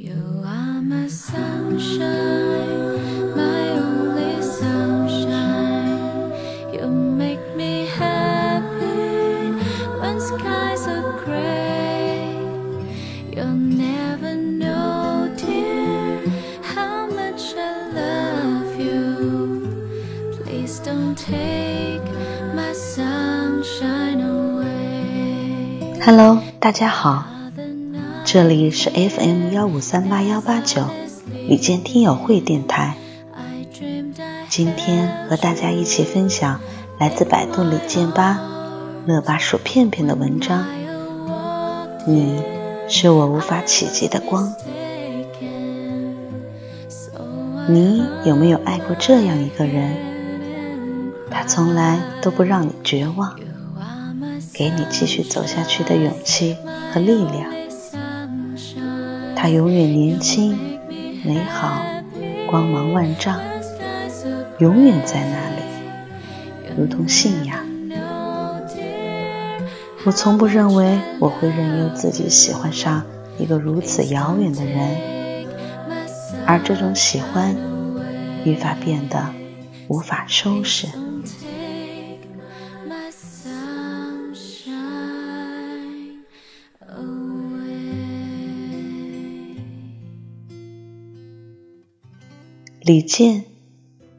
You are my sunshine, my only sunshine. You make me happy when skies are gray. You'll never know, dear, how much I love you. Please don't take my sunshine away. Hello，大家好。这里是 FM 幺五三八幺八九李健听友会电台。今天和大家一起分享来自百度李健吧乐巴薯片片的文章。你是我无法企及的光。你有没有爱过这样一个人？他从来都不让你绝望，给你继续走下去的勇气和力量。他永远年轻、美好、光芒万丈，永远在那里，如同信仰。我从不认为我会任由自己喜欢上一个如此遥远的人，而这种喜欢愈发变得无法收拾。李健，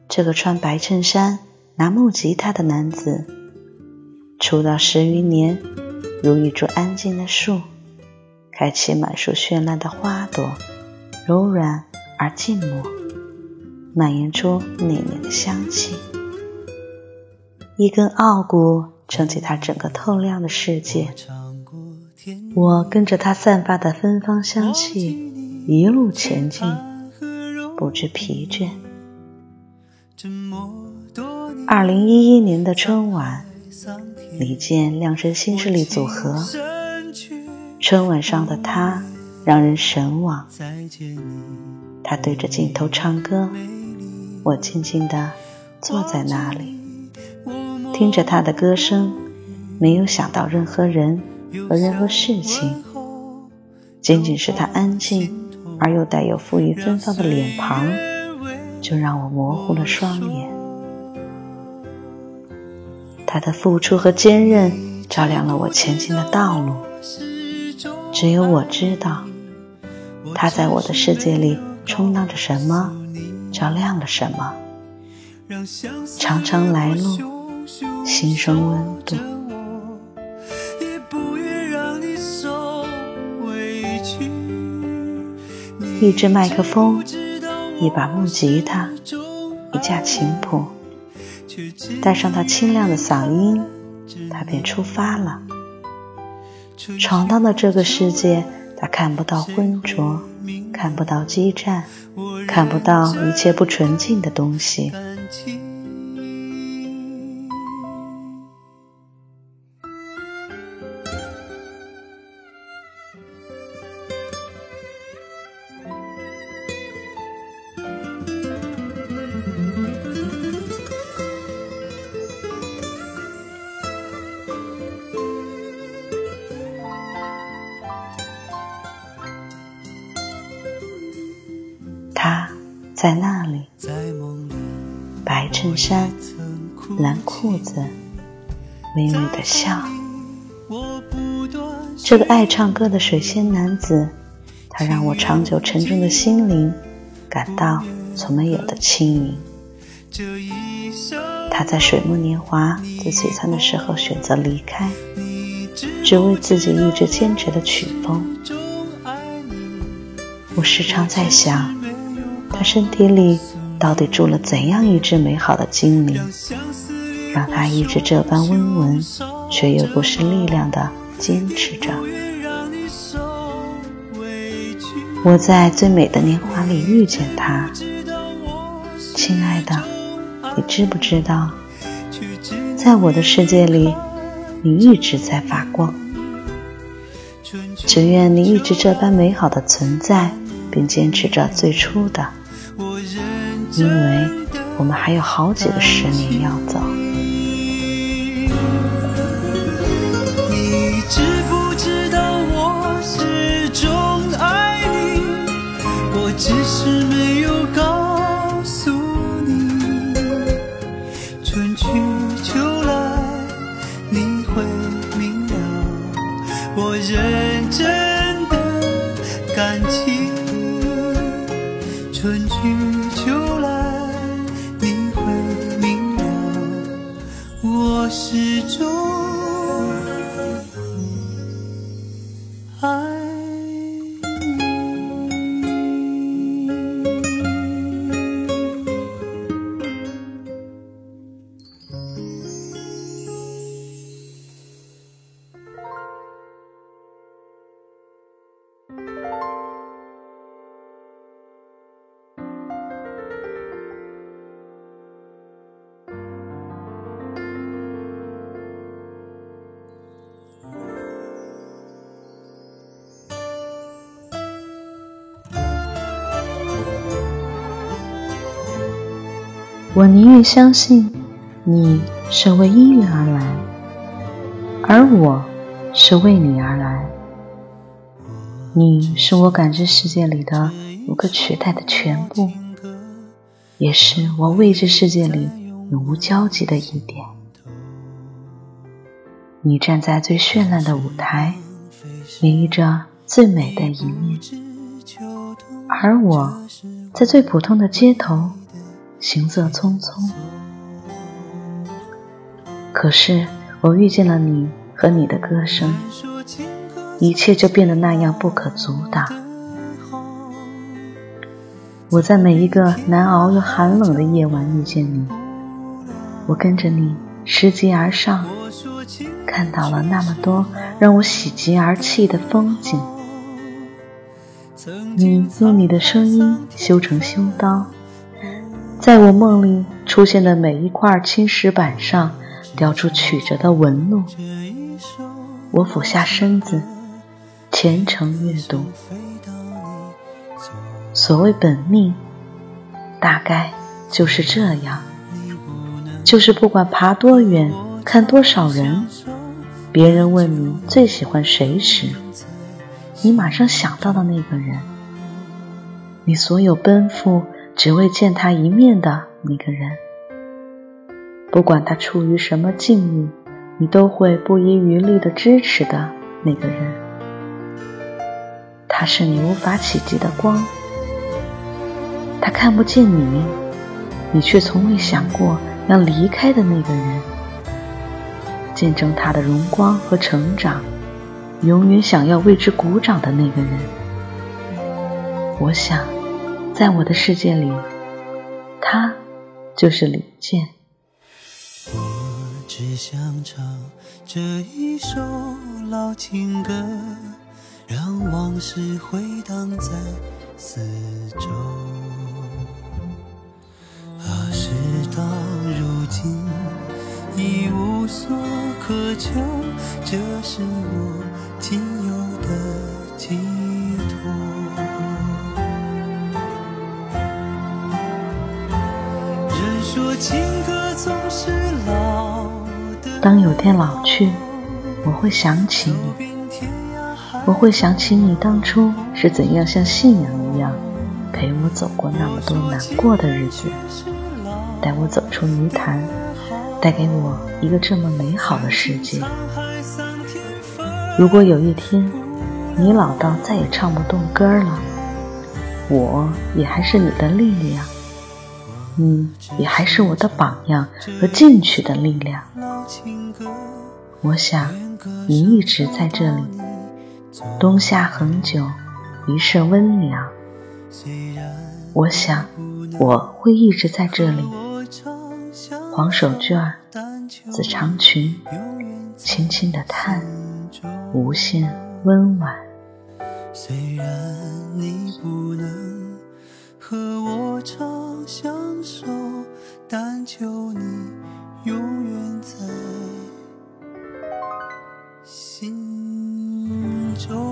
这个穿白衬衫、拿木吉他的男子，出道十余年，如一株安静的树，开启满树绚烂的花朵，柔软而静默，蔓延出内敛的香气。一根傲骨撑起他整个透亮的世界。我跟着他散发的芬芳香气，一路前进，不知疲倦。二零一一年的春晚，李健亮声新势力组合。春晚上的他让人神往，他对着镜头唱歌，我静静地坐在那里，听着他的歌声，没有想到任何人和任何事情，仅仅是他安静而又带有馥郁芬芳的脸庞，就让我模糊了双眼。他的付出和坚韧照亮了我前进的道路，只有我知道，他在我的世界里充当着什么，照亮了什么。长长来路，心生温度。一支麦克风，一把木吉他，一架琴谱，带上他清亮的嗓音，他便出发了。闯荡的这个世界，他看不到浑浊，看不到激战，看不到一切不纯净的东西。在那里，白衬衫，蓝裤子，微微的笑。这个爱唱歌的水仙男子，他让我长久沉重的心灵感到从没有的轻盈。他在水木年华最璀璨的时候选择离开，只为自己一直坚持的曲风。我时常在想，他身体里到底住了怎样一只美好的精灵，让他一直这般温文，却又不失力量的坚持着。我在最美的年华里遇见他，亲爱的，你知不知道，在我的世界里，你一直在发光。只愿你一直这般美好的存在，并坚持着最初的，因为我们还有好几个十年要走。你知不知道我始终爱你？我只是没有告诉你，春去秋来，你会明了我认真的感情。春去秋始终我宁愿相信你是为音乐而来，而我是为你而来。你是我感知世界里的无可取代的全部，也是我未知世界里永无交集的一点。你站在最绚烂的舞台，演绎着最美的一面，而我在最普通的街头。行色匆匆，可是我遇见了你和你的歌声，一切就变得那样不可阻挡。我在每一个难熬又寒冷的夜晚遇见你，我跟着你拾级而上，看到了那么多让我喜极而泣的风景。你用你的声音修成修刀。在我梦里出现的每一块青石板上，雕出曲折的纹路。我俯下身子，虔诚阅读。所谓本命，大概就是这样：就是不管爬多远，看多少人，别人问你最喜欢谁时，你马上想到的那个人。你所有奔赴。只为见他一面的那个人，不管他处于什么境遇，你都会不遗余力的支持的那个人。他是你无法企及的光，他看不见你，你却从未想过要离开的那个人。见证他的荣光和成长，永远想要为之鼓掌的那个人。我想。在我的世界里，他就是李健。我只想唱这一首老情歌，让往事回荡在四周。啊，事到如今已无所可求，这是我仅当有天老去，我会想起你，我会想起你当初是怎样像信仰一样陪我走过那么多难过的日子，带我走出泥潭，带给我一个这么美好的世界。如果有一天你老到再也唱不动歌了，我也还是你的力量。你也还是我的榜样和进取的力量。我想你一直在这里，冬夏恒久，一世温凉。我想我会一直在这里，黄手绢紫长裙，轻轻的叹，无限温婉。虽然你不能。和我长相守，但求你永远在心中。